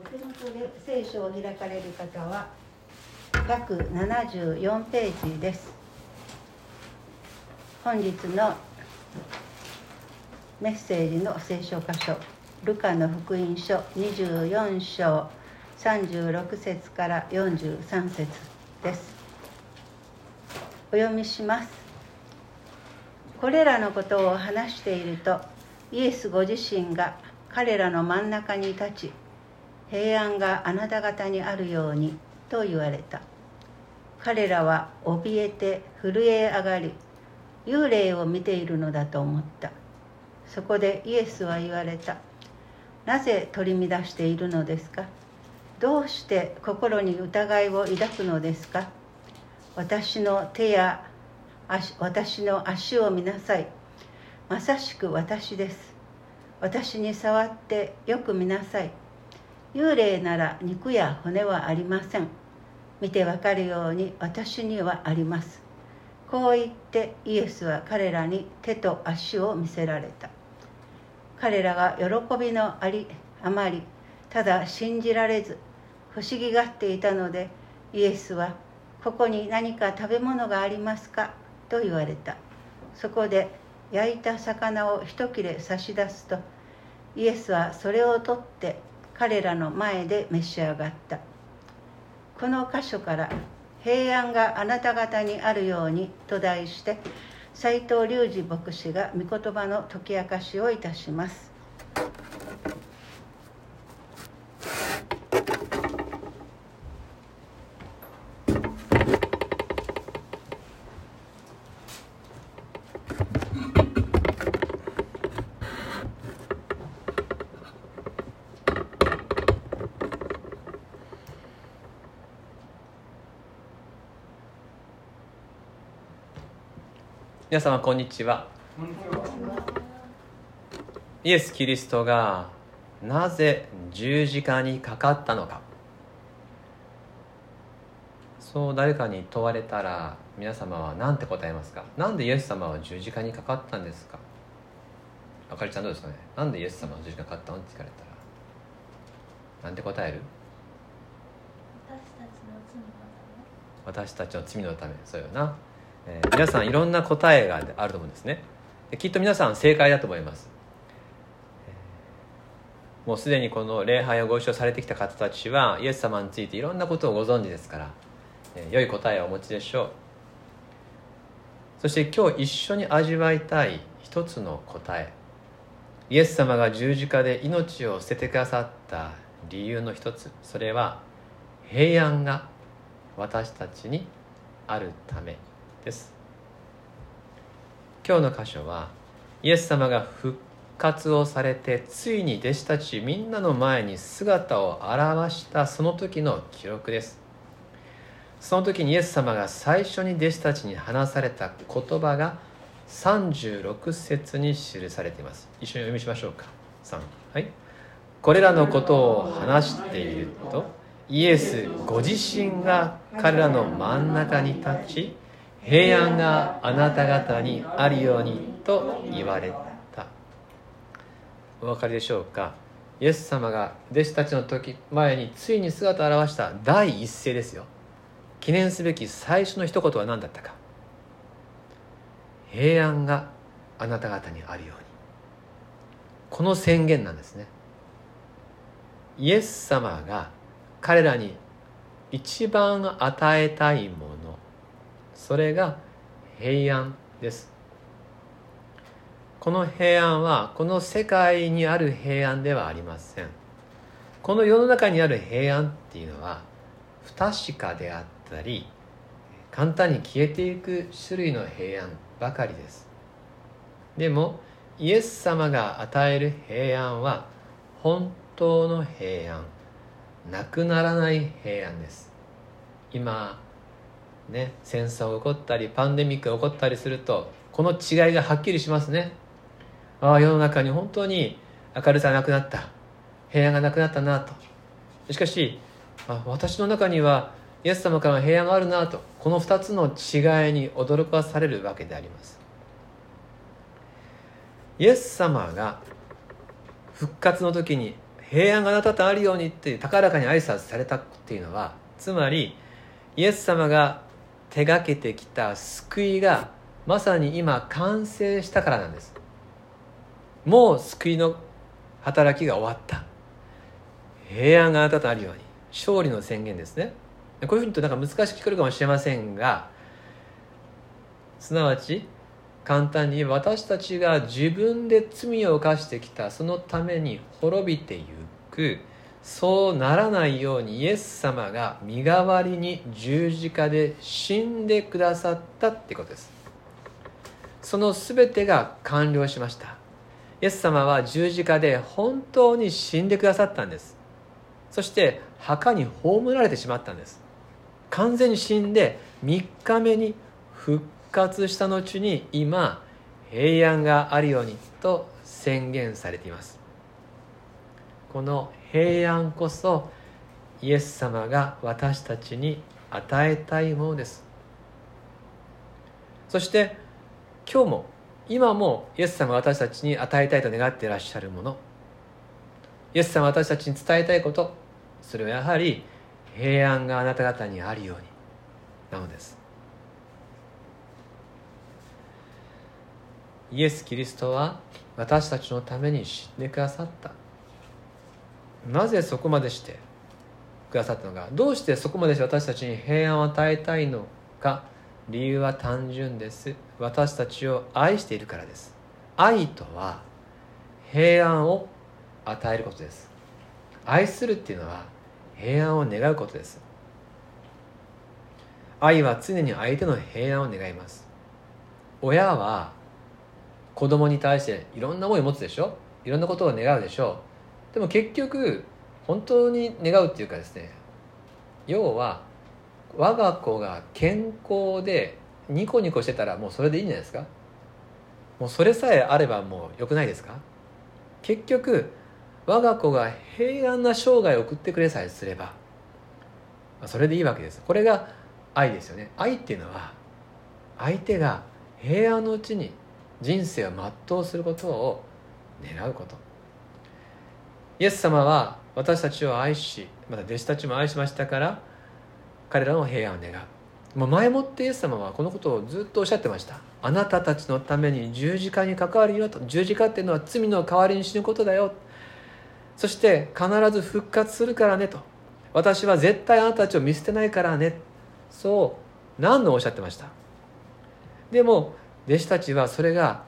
お手元で聖書を開かれる方は174ページです。本日のメッセージの聖書箇所ルカの福音書24章36節から43節です。お読みします。これらのことを話しているとイエスご自身が彼らの真ん中に立ち平安があなた方にあるようにと言われた。彼らは怯えて震え上がり幽霊を見ているのだと思った。そこでイエスは言われた。なぜ取り乱しているのですか？どうして心に疑いを抱くのですか？私の手や足私の足を見なさい。まさしく私です。私に触ってよく見なさい。幽霊なら肉や骨はありません。見てわかるように私にはあります。こう言ってイエスは彼らに手と足を見せられた。彼らが喜びのありあまりただ信じられず不思議がっていたのでイエスは「ここに何か食べ物がありますか?」と言われた。そこで焼いた魚を一切れ差し出すとイエスはそれを取って彼らの前で召し上がったこの箇所から「平安があなた方にあるように」と題して斎藤隆二牧師が御言葉の解き明かしをいたします。皆様こんにちは。イエス・キリストがなぜ十字架にかかったのか。そう誰かに問われたら皆様は何て答えますか？何でイエス様は十字架にかかったんですか？あかりちゃんどうですかね？なんでイエス様は十字架にかかったのって聞かれたら。なんて答える？私たちの罪のため。そうよなえー、皆さんいろんな答えがあると思うんですね。きっと皆さん正解だと思います、もうすでにこの礼拝をご一緒されてきた方たちはイエス様についていろんなことをご存知ですから、えー、良い答えをお持ちでしょう。そして今日一緒に味わいたい一つの答え。イエス様が十字架で命を捨ててくださった理由の一つ。それは平安が私たちにあるため。です。今日の箇所はイエス様が復活をされてついに弟子たちみんなの前に姿を現したその時の記録です。その時にイエス様が最初に弟子たちに話された言葉が36節に記されています。一緒に読みしましょうか。3はい。これらのことを話しているとイエスご自身が彼らの真ん中に立ち平安があなた方にあるようにと言われた。お分かりでしょうか？イエス様が弟子たちの時前についに姿を現した第一声ですよ。記念すべき最初の一言は何だったか？平安があなた方にあるように。この宣言なんですね。イエス様が彼らに一番与えたいものそれが平安です。この平安はこの世界にある平安ではありません。この世の中にある平安っていうのは不確かであったり簡単に消えていく種類の平安ばかりです。でもイエス様が与える平安は本当の平安なくならない平安です。今ね、戦争が起こったりパンデミックが起こったりするとこの違いがはっきりしますね。ああ世の中に本当に明るさなくなった平安がなくなったなと。しかしあ私の中にはイエス様からの平安があるなとこの2つの違いに驚かされるわけであります。イエス様が復活の時に平安があなたとあるようにって高らかに挨拶されたっていうのはつまりイエス様が手がけてきた救いがまさに今完成したからなんです。もう救いの働きが終わった。平安があなたとあるように勝利の宣言ですね。こういうふうにとなんか難しく聞こえるかもしれませんがすなわち簡単に私たちが自分で罪を犯してきたそのために滅びてゆく。そうならないようにイエス様が身代わりに十字架で死んでくださったってことです。その全てが完了しました。イエス様は十字架で本当に死んでくださったんです。そして墓に葬られてしまったんです。完全に死んで3日目に復活した後に今平安があるようにと宣言されています。この平安こそイエス様が私たちに与えたいものです。そして今日も今もイエス様が私たちに与えたいと願っていらっしゃるもの。イエス様が私たちに伝えたいことそれはやはり平安があなた方にあるようになのです。イエス・キリストは私たちのために死んでくださった。なぜそこまでしてくださったのか。どうしてそこまでして私たちに平安を与えたいのか。理由は単純です。私たちを愛しているからです。愛とは平安を与えることです。愛するっていうのは平安を願うことです。愛は常に相手の平安を願います。親は子供に対していろんな思いを持つでしょ。いろんなことを願うでしょう。でも結局本当に願うっていうかですね要は我が子が健康でニコニコしてたらもうそれでいいんじゃないですか？もうそれさえあればもうよくないですか？結局我が子が平安な生涯を送ってくれさえすればそれでいいわけです。これが愛ですよね。愛っていうのは相手が平安のうちに人生を全うすることを願うこと。イエス様は私たちを愛しまた弟子たちも愛しましたから彼らの平安を願う。もう前もってイエス様はこのことをずっとおっしゃってました。あなたたちのために十字架に関わるよと。十字架っていうのは罪の代わりに死ぬことだよ。そして必ず復活するからねと。私は絶対あなたたちを見捨てないからね。そう何度もおっしゃってました。でも弟子たちはそれが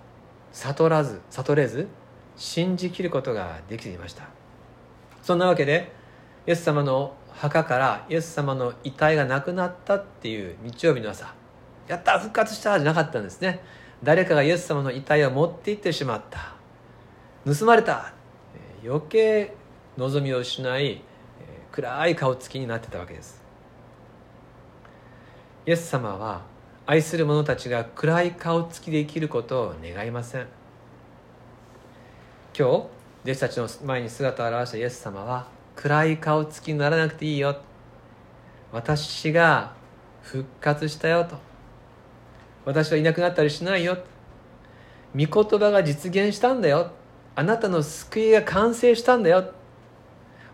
悟らず悟れず信じきることができていました。そんなわけでイエス様の墓からイエス様の遺体がなくなったっていう日曜日の朝。やった復活したじゃなかったんですね。誰かがイエス様の遺体を持って行ってしまった。盗まれた。余計望みを失い暗い顔つきになってたわけです。イエス様は愛する者たちが暗い顔つきで生きることを願いません。今日弟子たちの前に姿を現したイエス様は暗い顔つきにならなくていいよ。私が復活したよと。私はいなくなったりしないよ。御言葉が実現したんだよ。あなたの救いが完成したんだよ。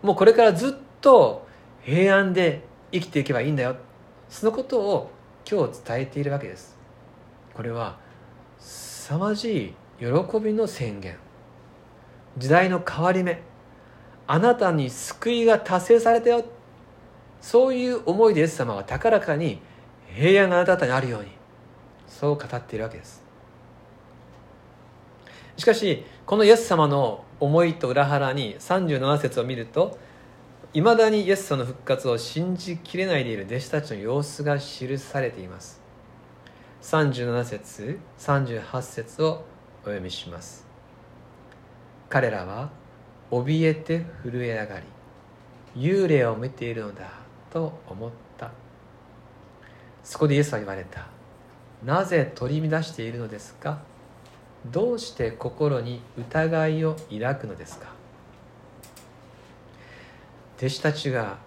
もうこれからずっと平安で生きていけばいいんだよ。そのことを今日伝えているわけです。これは凄まじい喜びの宣言。時代の変わり目。あなたに救いが達成されたよ。そういう思いでイエス様は高らかに平安があなたにあるように。そう語っているわけです。しかしこのイエス様の思いと裏腹に37節を見るといまだにイエス様の復活を信じきれないでいる弟子たちの様子が記されています。37節38節をお読みします。彼らは怯えて震え上がり幽霊を見ているのだと思った。そこでイエスは言われた。なぜ取り乱しているのですか？どうして心に疑いを抱くのですか？弟子たちが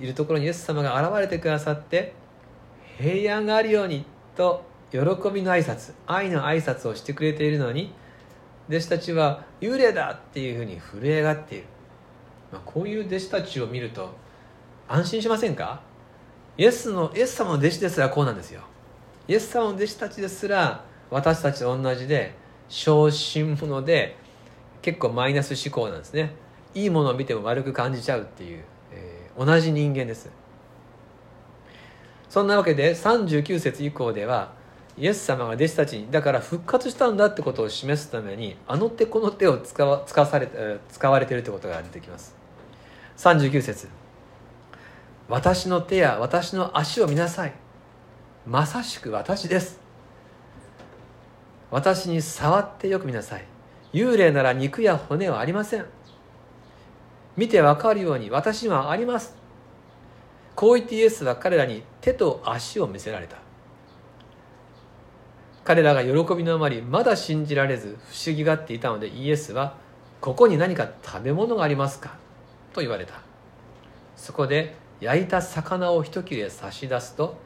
いるところにイエス様が現れてくださって平安があるようにと喜びの挨拶愛の挨拶をしてくれているのに弟子たちは幽霊だっていうふうに震え上がっている。まあ、こういう弟子たちを見ると安心しませんか？イエスのイエス様の弟子ですらこうなんですよ。イエス様の弟子たちですら私たちと同じで小心者で結構マイナス思考なんですね。いいものを見ても悪く感じちゃうっていう、えー、同じ人間です。そんなわけで39節以降ではイエス様が弟子たちにだから復活したんだってことを示すためにあの手この手を使わ使わされ使われているということが出てきます。39節。私の手や私の足を見なさい。まさしく私です。私に触ってよく見なさい。幽霊なら肉や骨はありません。見てわかるように私にはあります。こう言ってイエスは彼らに手と足を見せられた。彼らが喜びのあまりまだ信じられず不思議がっていたのでイエスは「ここに何か食べ物がありますか?」と言われた。そこで焼いた魚を一切れ差し出すと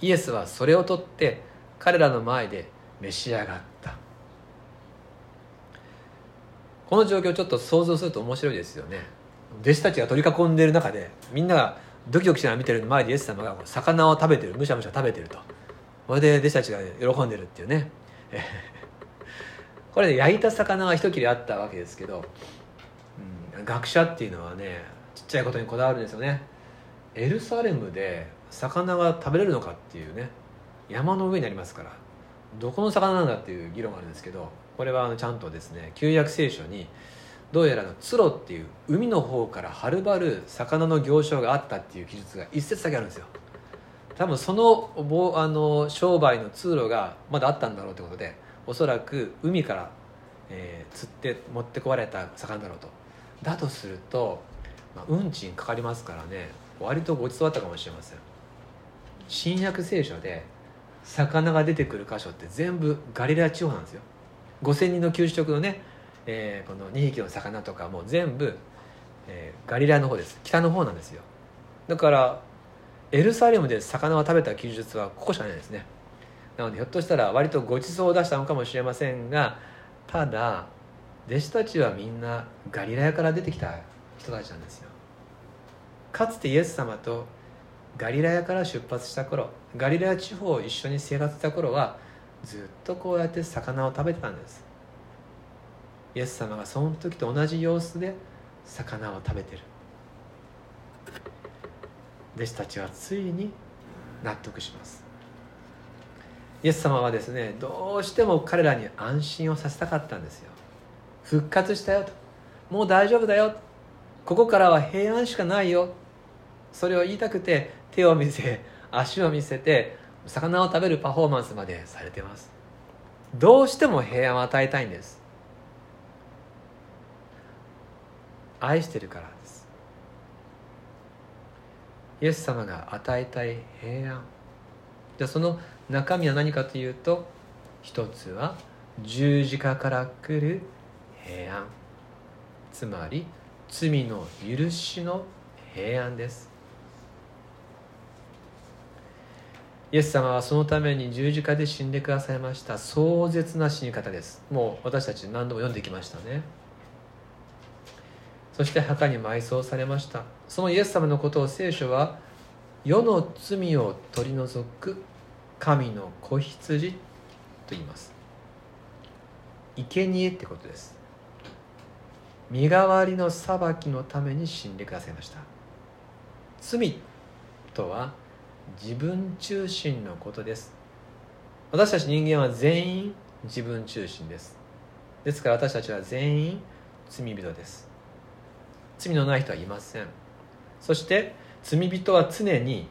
イエスはそれを取って彼らの前で召し上がった。この状況ちょっと想像すると面白いですよね。弟子たちが取り囲んでいる中でみんながドキドキしながら見てる前でイエス様が魚を食べてるむしゃむしゃ食べてると。これで弟子たちが喜んでるっていうね。これで焼いた魚が一切れあったわけですけど、うん、学者っていうのはねちっちゃいことにこだわるんですよね。エルサレムで魚が食べれるのかっていうね山の上にありますからどこの魚なんだっていう議論があるんですけどこれはちゃんとですね旧約聖書にどうやらのツロっていう海の方からはるばる魚の行商があったっていう記述が一節だけあるんですよ。多分そのあの商売の通路がまだあったんだろうということでおそらく海から、えー、釣って持ってこられた魚だろうと。だとすると、まあ、運賃かかりますからね割とごちそうだったかもしれません。新約聖書で魚が出てくる箇所って全部ガリラ地方なんですよ。5000人の給食のね、えー、この2匹の魚とかも全部、えー、ガリラの方です。北の方なんですよ。だからエルサレムで魚を食べた記述はここしかないですね。なのでひょっとしたら割とごちそうを出したのかもしれませんがただ弟子たちはみんなガリラヤから出てきた人たちなんですよ。かつてイエス様とガリラヤから出発した頃ガリラヤ地方を一緒に生活した頃はずっとこうやって魚を食べてたんです。イエス様がその時と同じ様子で魚を食べてる。弟子たちはついに納得します。イエス様はですねどうしても彼らに安心をさせたかったんですよ。復活したよと。もう大丈夫だよ。ここからは平安しかないよ。それを言いたくて手を見せ 足を見せて魚を食べるパフォーマンスまでされてます。どうしても平安を与えたいんです。愛してるから。イエス様が与えたい平安。じゃその中身は何かというと一つは十字架から来る平安。つまり罪の許しの平安です。イエス様はそのために十字架で死んでくださいました。壮絶な死に方です。もう私たち何度も読んできましたね。そして墓に埋葬されました。そのイエス様のことを聖書は世の罪を取り除く神の子羊と言います。生贄ってことです。身代わりの裁きのために死んでくださいました。罪とは自分中心のことです。私たち人間は全員自分中心です。ですから私たちは全員罪人です。罪のない人はいません。そして罪人は常に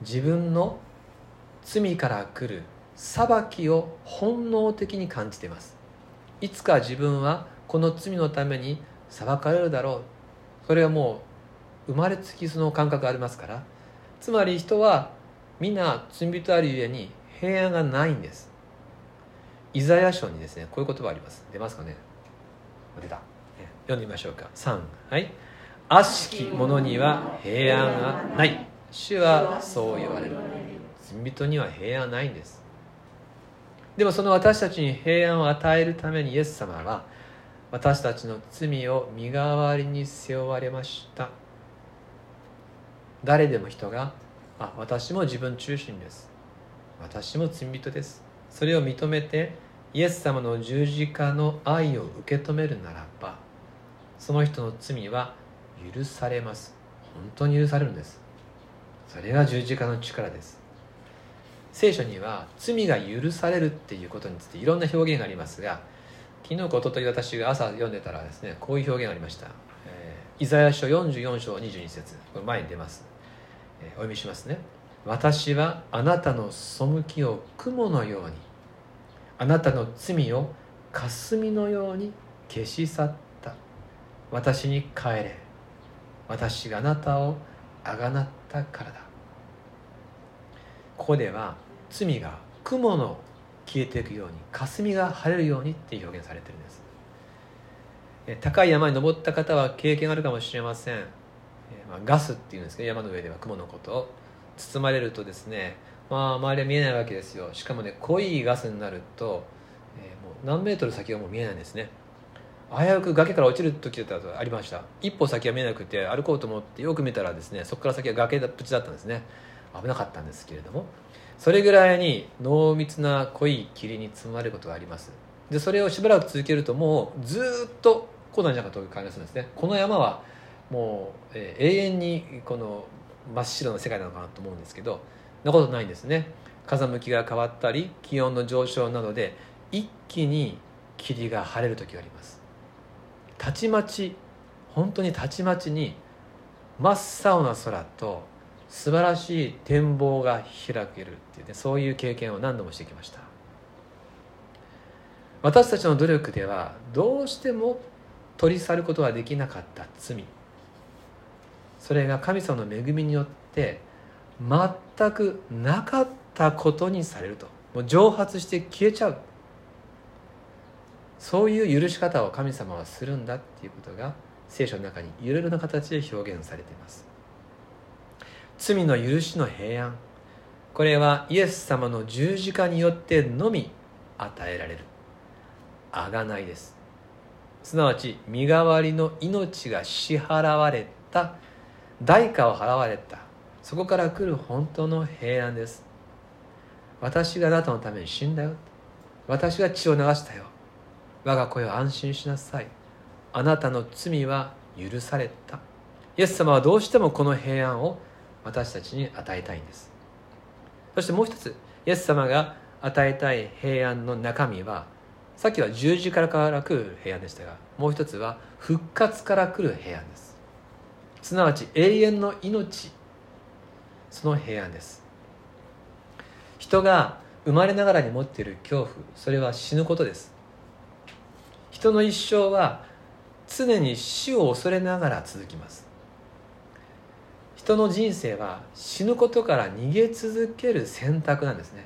自分の罪から来る裁きを本能的に感じています。いつか自分はこの罪のために裁かれるだろう。それはもう生まれつきその感覚がありますから。つまり人は皆罪人あるゆえに平安がないんです。イザヤ書にですねこういう言葉あります。出ますかね？出た。読んでみましょうか。3はい。悪しき者には平安がない。主はそう言われる。罪人には平安ないんです。でもその私たちに平安を与えるためにイエス様は私たちの罪を身代わりに背負われました。誰でも人があ私も自分中心です。私も罪人です。それを認めてイエス様の十字架の愛を受け止めるならばその人の罪は許されます。本当に許されるんです。それが十字架の力です。聖書には罪が許されるっていうことについていろんな表現がありますが昨日か一昨日私が朝読んでたらですねこういう表現がありました、えー、イザヤ書44章22節これ前に出ます、えー、お読みしますね。私はあなたの背きを雲のようにあなたの罪を霞のように消し去った。私に帰れ。私があなたをあがなったからだ。ここでは罪が雲の消えていくように霞が晴れるようにって表現されてるんです。高い山に登った方は経験あるかもしれません、まあ、ガスっていうんですけど山の上では雲のことを。包まれるとですねまあ周りは見えないわけですよ。しかもね濃いガスになると、えー、もう何メートル先がもう見えないんですね。危うく崖から落ちる時だとありました。一歩先は見えなくて歩こうと思ってよく見たらですねそこから先は崖っぷちだったんですね。危なかったんですけれども。それぐらいに濃密な濃い霧に包まれることがあります。でそれをしばらく続けるともうずっとこうなんじゃないかという感じがするんですね。この山はもう、えー、永遠にこの真っ白な世界なのかなと思うんですけどなことないんですね。風向きが変わったり気温の上昇などで一気に霧が晴れる時があります。たちまち本当にたちまちに真っ青な空と素晴らしい展望が開けるっていうねそういう経験を何度もしてきました。私たちの努力ではどうしても取り去ることができなかった罪。それが神様の恵みによって全くなかったことにされると。もう蒸発して消えちゃう。そういう許し方を神様はするんだっていうことが聖書の中にいろいろな形で表現されています。罪の許しの平安。これはイエス様の十字架によってのみ与えられる。贖いです。すなわち身代わりの命が支払われた。代価を払われた。そこから来る本当の平安です。私があなたのために死んだよ。私が血を流したよ。我が声を安心しなさい。あなたの罪は許された。イエス様はどうしてもこの平安を私たちに与えたいんです。そしてもう一つイエス様が与えたい平安の中身はさっきは十字架から来る平安でしたがもう一つは復活から来る平安です。すなわち永遠の命。その平安です。人が生まれながらに持っている恐怖それは死ぬことです。人の一生は常に死を恐れながら続きます。人の人生は死ぬことから逃げ続ける選択なんですね。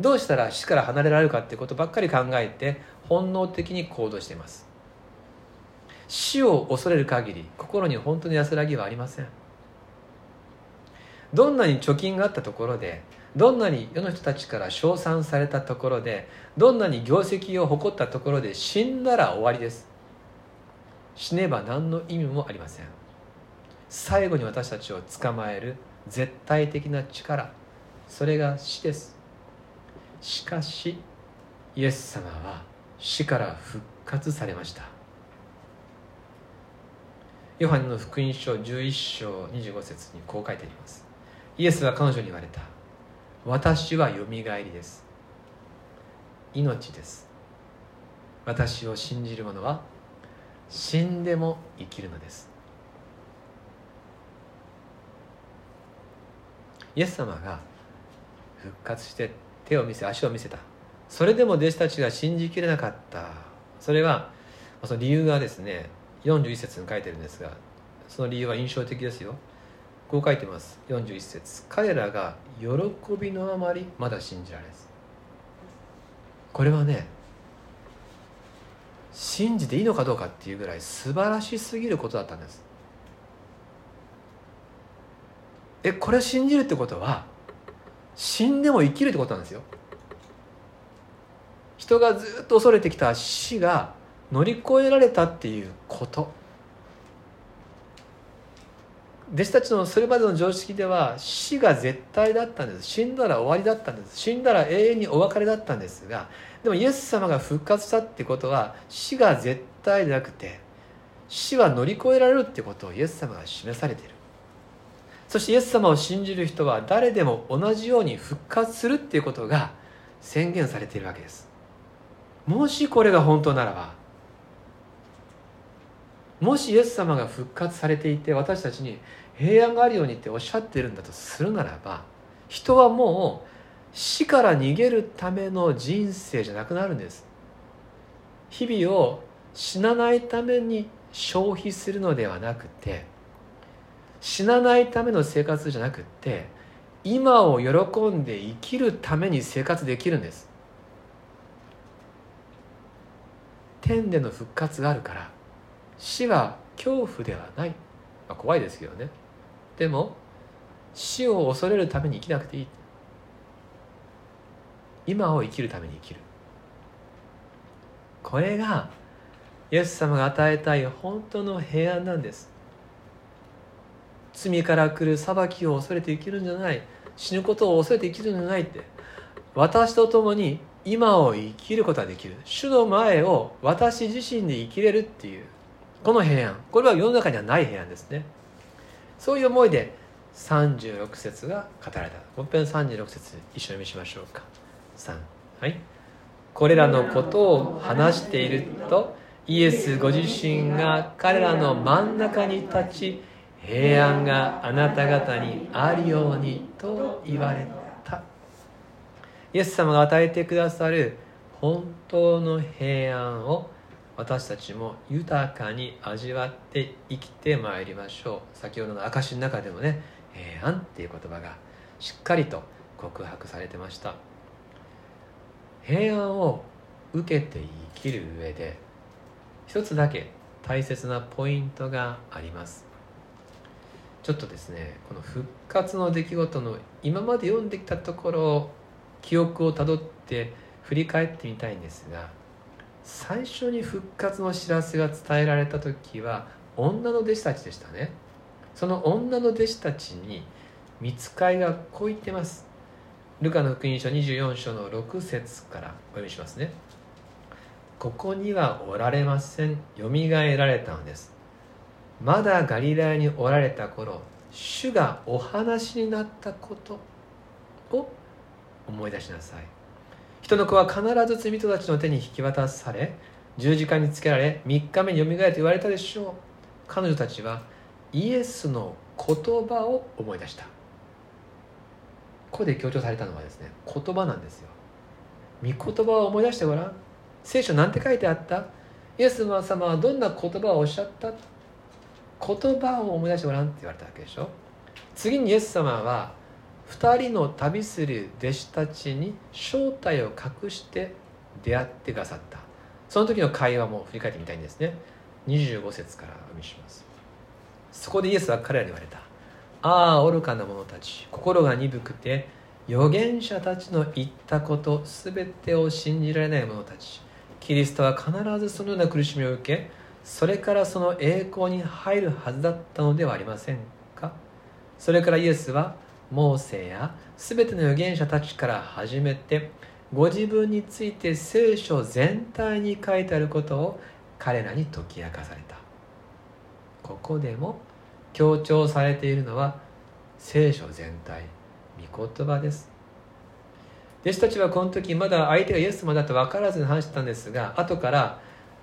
どうしたら死から離れられるかってことばっかり考えて本能的に行動しています。死を恐れる限り心に本当に安らぎはありません。どんなに貯金があったところでどんなに世の人たちから称賛されたところでどんなに業績を誇ったところで死んだら終わりです。死ねば何の意味もありません。最後に私たちを捕まえる絶対的な力。それが死です。しかしイエス様は死から復活されました。ヨハネの福音書11章25節にこう書いてあります。イエスは彼女に言われた。私はよみがえりです。命です。私を信じる者は死んでも生きるのです。イエス様が復活して手を見せ足を見せた。それでも弟子たちが信じきれなかった。それはその理由がですね41節に書いてるんですがその理由は印象的ですよ。こう書いてます。41節。彼らが喜びのあまりまだ信じられず。これはね信じていいのかどうかっていうぐらい素晴らしすぎることだったんです。えこれ信じるってことは死んでも生きるってことなんですよ。人がずっと恐れてきた死が乗り越えられたっていうこと。弟子たちのそれまでの常識では死が絶対だったんです。死んだら終わりだったんです。死んだら永遠にお別れだったんですがでもイエス様が復活したってことは死が絶対でなくて死は乗り越えられるってことをイエス様が示されている。そしてイエス様を信じる人は誰でも同じように復活するっていうことが宣言されているわけです。もしこれが本当ならばもしイエス様が復活されていて私たちに平安があるようにっておっしゃってるんだとするならば人はもう死から逃げるための人生じゃなくなるんです。日々を死なないために消費するのではなくて死なないための生活じゃなくて今を喜んで生きるために生活できるんです。天での復活があるから死は恐怖ではない、まあ、怖いですけどね。でも死を恐れるために生きなくていい。今を生きるために生きる。これがイエス様が与えたい本当の平安なんです。罪から来る裁きを恐れて生きるんじゃない。死ぬことを恐れて生きるんじゃないって。私と共に今を生きることができる。主の前を私自身で生きれるっていう。この平安これは世の中にはない平安ですね。そういう思いで36節が語られた。もう一遍36節一緒に見しましょうか。3はい。これらのことを話しているとイエスご自身が彼らの真ん中に立ち平安があなた方にあるようにと言われた。イエス様が与えてくださる本当の平安を私たちも豊かに味わって生きてまいりましょう。先ほどの証の中でもね平安っていう言葉がしっかりと告白されてました。平安を受けて生きる上で一つだけ大切なポイントがあります。ちょっとですねこの復活の出来事の今まで読んできたところ記憶をたどって振り返ってみたいんですが最初に復活の知らせが伝えられた時は女の弟子たちでしたね。その女の弟子たちに見つかいがこう言ってます。ルカの福音書24章の6節からお読みしますね。ここにはおられません。よみがえられたのです。まだガリラヤにおられた頃主がお話になったことを思い出しなさい。人の子は必ず罪人たちの手に引き渡され十字架につけられ3日目によみがえると言われたでしょう。彼女たちはイエスの言葉を思い出した。ここで強調されたのはですね言葉なんですよ。御言葉を思い出してごらん。聖書なんて書いてあった？イエス様はどんな言葉をおっしゃった？言葉を思い出してごらんって言われたわけでしょ。次にイエス様は2人の旅する弟子たちに正体を隠して出会ってくださった。その時の会話も振り返ってみたいんですね。25節からお見せします。そこでイエスは彼らに言われた。ああ愚かな者たち。心が鈍くて預言者たちの言ったこと全てを信じられない者たち。キリストは必ずそのような苦しみを受けそれからその栄光に入るはずだったのではありませんか？それからイエスはモーセや全ての預言者たちから始めてご自分について聖書全体に書いてあることを彼らに解き明かされた。ここでも強調されているのは聖書全体御言葉です。弟子たちはこの時まだ相手がイエス様だと分からずに話してたんですが後から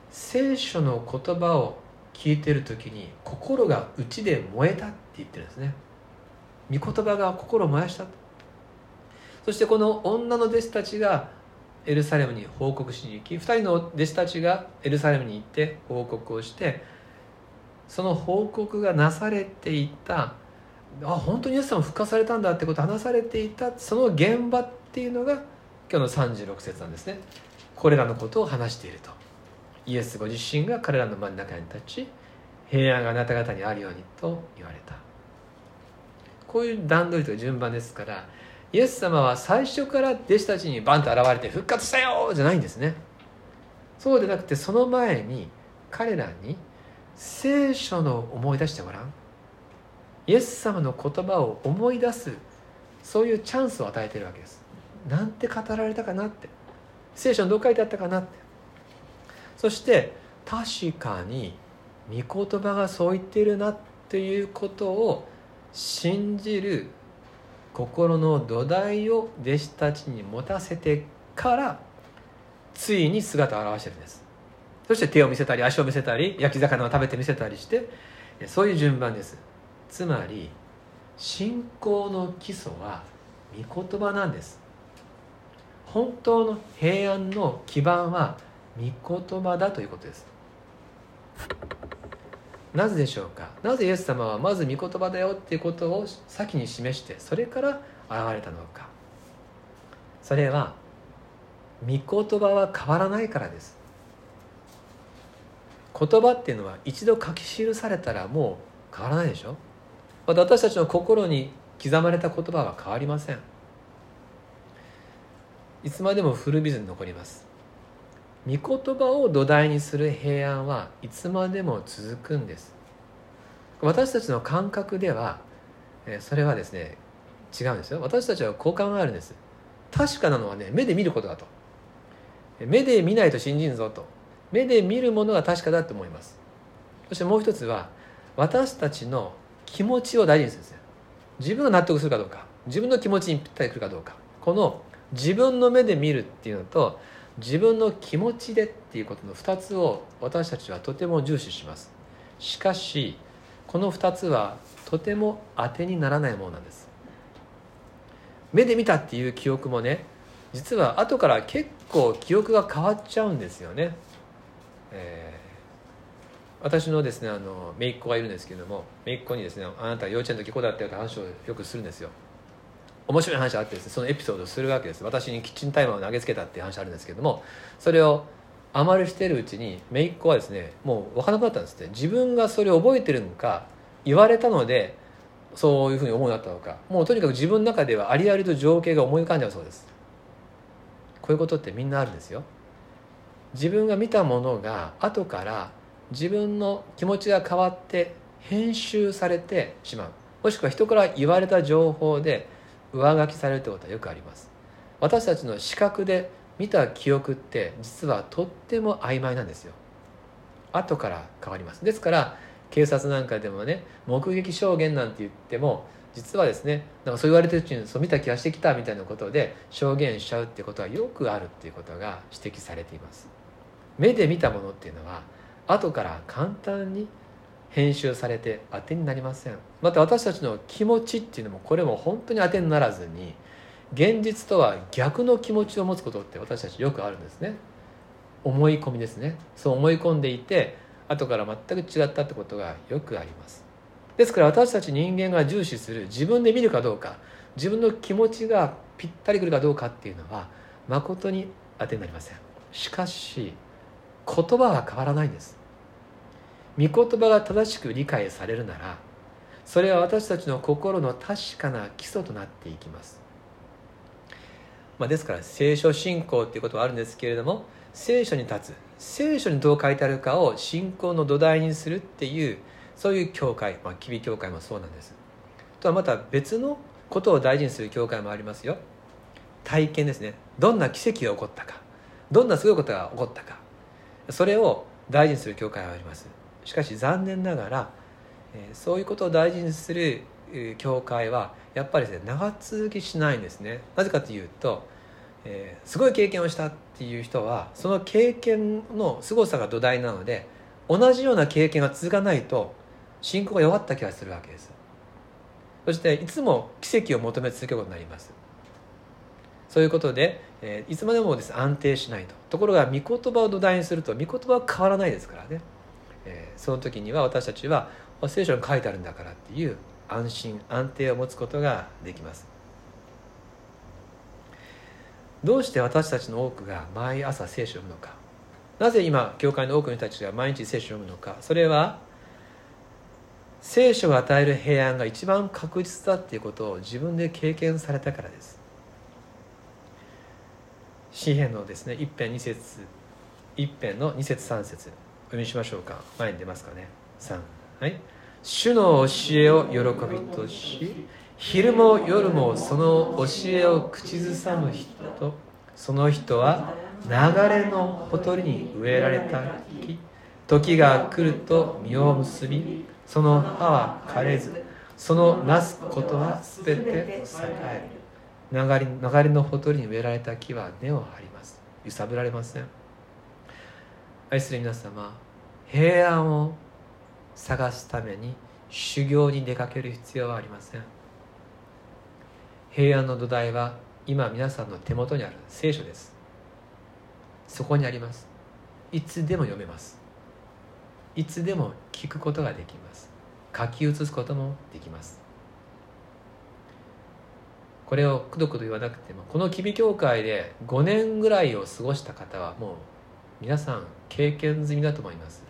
聖書の言葉を聞いてる時に心が内で燃えたって言ってるんですね。御言葉が心を燃やした。そしてこの女の弟子たちがエルサレムに報告しに行き2人の弟子たちがエルサレムに行って報告をしてその報告がなされていたあ本当にイエス様復活されたんだってことを話されていたその現場っていうのが今日の36節なんですね。これらのことを話していると。イエスご自身が彼らの真ん中に立ち平安があなた方にあるようにと言われた。こういう段取りとか順番ですからイエス様は最初から弟子たちにバンと現れて復活したよじゃないんですね。そうでなくてその前に彼らに聖書の思い出してごらん。イエス様の言葉を思い出すそういうチャンスを与えてるわけです。なんて語られたかなって。聖書にどう書いてあったかなって。そして確かに御言葉がそう言っているなっていうことを信じる心の土台を弟子たちに持たせてからついに姿を現してるんです。そして手を見せたり足を見せたり焼き魚を食べて見せたりしてそういう順番です。つまり信仰の基礎は御言葉なんです。本当の平安の基盤は御言葉だということです。なぜでしょうか？なぜイエス様はまず御言葉だよっていうことを先に示してそれから現れたのか？それは御言葉は変わらないからです。言葉っていうのは一度書き記されたらもう変わらないでしょ？また私たちの心に刻まれた言葉は変わりません。いつまでも古びずに残ります。御言葉を土台にする平安はいつまでも続くんです。私たちの感覚ではそれはですね違うんですよ。私たちは好感があるんです。確かなのはね目で見ることだと。目で見ないと信じんぞと。目で見るものが確かだと思います。そしてもう一つは私たちの気持ちを大事にするんですよ。自分が納得するかどうか。自分の気持ちにぴったりくるかどうか。この自分の目で見るっていうのと自分の気持ちでっていうことの2つを私たちはとても重視します。しかしこの2つはとても当てにならないものなんです。目で見たっていう記憶もね実は後から結構記憶が変わっちゃうんですよね、えー、私のですねあの姪っ子がいるんですけれども姪っ子にですねあなた幼稚園の時こうだったよって話をよくするんですよ。面白い話があってですねそのエピソードをするわけです。私にキッチンタイマーを投げつけたっていう話あるんですけどもそれをあまりしてるうちに姪っ子はですねもう分からなくなったんですって。自分がそれを覚えてるのか言われたのでそういうふうに思うようになったのか。もうとにかく自分の中ではありありと情景が思い浮かんじゃうそうです。こういうことってみんなあるんですよ。自分が見たものが後から自分の気持ちが変わって編集されてしまう。もしくは人から言われた情報で上書きされるってことはよくあります。私たちの視覚で見た記憶って実はとっても曖昧なんですよ。後から変わります。ですから警察なんかでもね目撃証言なんて言っても実はですねなんかそう言われてるうちにそう見た気がしてきたみたいなことで証言しちゃうってことはよくあるっていうことが指摘されています。目で見たものっていうのは後から簡単に編集されて当てになりません。また私たちの気持ちっていうのもこれも本当に当てにならずに現実とは逆の気持ちを持つことって私たちよくあるんですね。思い込みですね。そう思い込んでいて後から全く違ったってことがよくあります。ですから私たち人間が重視する自分で見るかどうか自分の気持ちがぴったりくるかどうかっていうのは誠に当てになりません。しかし言葉は変わらないんです。御言葉が正しく理解されるならそれは私たちの心の確かな基礎となっていきます、まあ、ですから聖書信仰っていうことはあるんですけれども聖書に立つ聖書にどう書いてあるかを信仰の土台にするっていうそういう教会、まあ、キビ教会もそうなんです。とはまた別のことを大事にする教会もありますよ。体験ですね。どんな奇跡が起こったかどんなすごいことが起こったかそれを大事にする教会はあります。しかし残念ながら、そういうことを大事にする教会はやっぱりですね長続きしないんですね。なぜかというと、え、すごい経験をしたっていう人はその経験の凄さが土台なので同じような経験が続かないと信仰が弱った気がするわけです。そしていつも奇跡を求め続けることになります。そういうことで、え、いつまでもです、安定しないと。ところが御言葉を土台にすると御言葉は変わらないですからね、えー、その時には私たちは聖書に書いてあるんだからっていう安心安定を持つことができます。どうして私たちの多くが毎朝聖書を読むのか。なぜ今教会の多くの人たちが毎日聖書を読むのか。それは聖書が与える平安が一番確実だっていうことを自分で経験されたからです。詩篇のですね一編二節一編の2節3節。読みしましょうか。前に出ますかね。3はい。主の教えを喜びとし昼も夜もその教えを口ずさむ人その人は流れのほとりに植えられた木時が来ると実を結びその葉は枯れずそのなすことは全て栄える。流れ流れのほとりに植えられた木は根を張ります。揺さぶられません。愛する皆様平安を探すために修行に出かける必要はありません。平安の土台は今皆さんの手元にある聖書です。そこにあります。いつでも読めます。いつでも聞くことができます。書き写すこともできます。これをくどくど言わなくてもこの吉備教会で5年ぐらいを過ごした方はもう皆さん経験済みだと思います。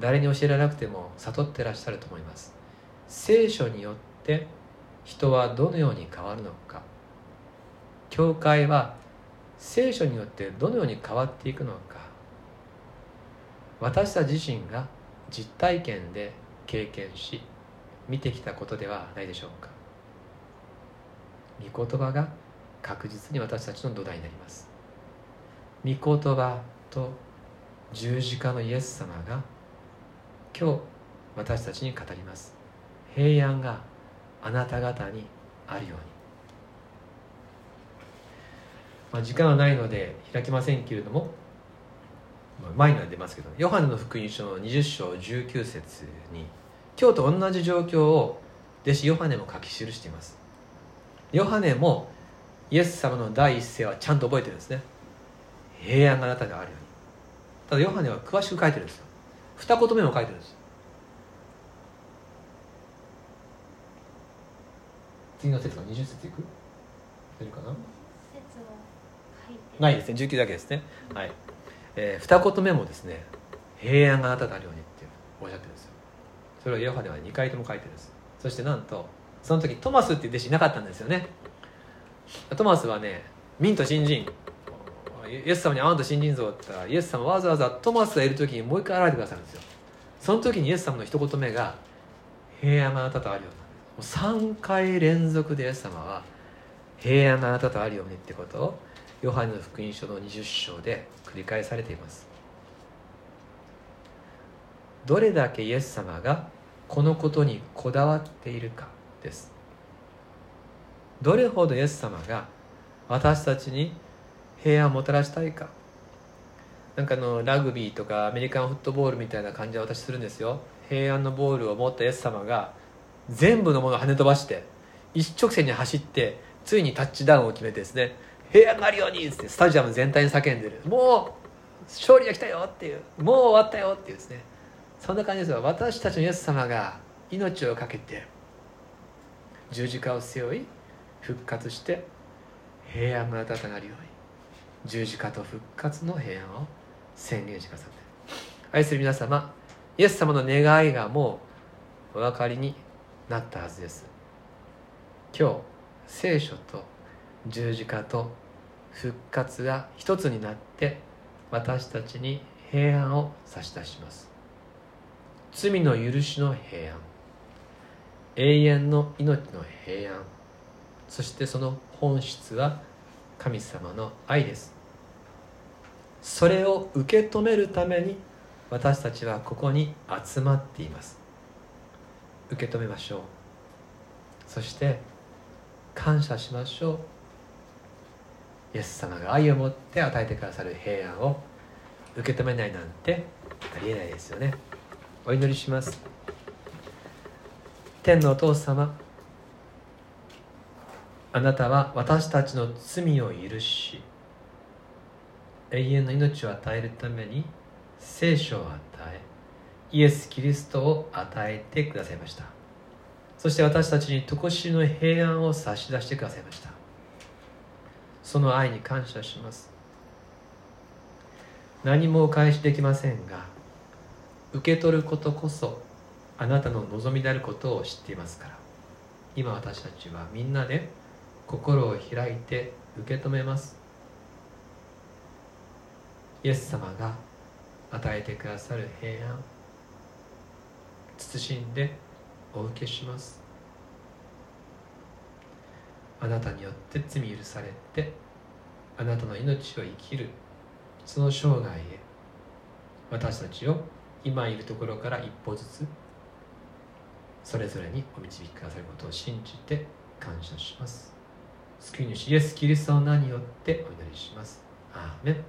誰に教えられなくても悟ってらっしゃると思います。聖書によって人はどのように変わるのか。教会は聖書によってどのように変わっていくのか。私たち自身が実体験で経験し見てきたことではないでしょうか。御言葉が確実に私たちの土台になります。御言葉と十字架のイエス様が今日私たちに語ります。平安があなた方にあるように、まあ、時間はないので開きませんけれども前には出ますけどヨハネの福音書の20章19節に今日と同じ状況を弟子ヨハネも書き記しています。ヨハネもイエス様の第一声はちゃんと覚えてるんですね。平安があなたにあるように。ただヨハネは詳しく書いてるんですよ。二言目も書いてるんです次の説は20節いく？出るかな？ないですね。19だけですね。はい、えー、二言目もですね平安があなたであるようにっておっしゃってるんですよ。それをヨハネは2回とも書いてるんですそしてなんとその時トマスっていう弟子いなかったんですよね。トマスはねミント新人イエス様に会わんと信心像って言ったらイエス様わざわざトマスがいる時にもう一回現れてくださるんですよ。その時にイエス様の一言目が「平安があなたとあるよう」3回連続でイエス様は「平安があなたとあるように」ってことをヨハネの福音書の20章で繰り返されています。どれだけイエス様がこのことにこだわっているかです。どれほどイエス様が私たちに平安をもたらしたいか。なんかのラグビーとかアメリカンフットボールみたいな感じは私するんですよ。平安のボールを持ったイエス様が全部のものを跳ね飛ばして一直線に走ってついにタッチダウンを決めてですね平安があるようにってスタジアム全体に叫んでる。もう勝利が来たよっていうもう終わったよっていうですね。そんな感じですよ。私たちのイエス様が命を懸けて十字架を背負い復活して平安が温かなるように。十字架と復活の平安を宣言してくださって。愛する皆様イエス様の願いがもうお分かりになったはずです。今日聖書と十字架と復活が一つになって私たちに平安を差し出します。罪の許しの平安永遠の命の平安そしてその本質は神様の愛です。それを受け止めるために私たちはここに集まっています。受け止めましょう。そして感謝しましょう。イエス様が愛を持って与えてくださる平安を受け止めないなんてありえないですよね。お祈りします。天のお父様あなたは私たちの罪を許し永遠の命を与えるために聖書を与えイエス・キリストを与えてくださいました。そして私たちに常しの平安を差し出してくださいました。その愛に感謝します。何もお返しできませんが受け取ることこそあなたの望みであることを知っていますから。今私たちはみんなで心を開いて受け止めます。イエス様が与えてくださる平安。慎んでお受けします。あなたによって罪許されてあなたの命を生きる。その生涯へ私たちを今いるところから一歩ずつそれぞれにお導きくださることを信じて感謝します。救い主イエス・キリストの名によってお祈りします。アーメン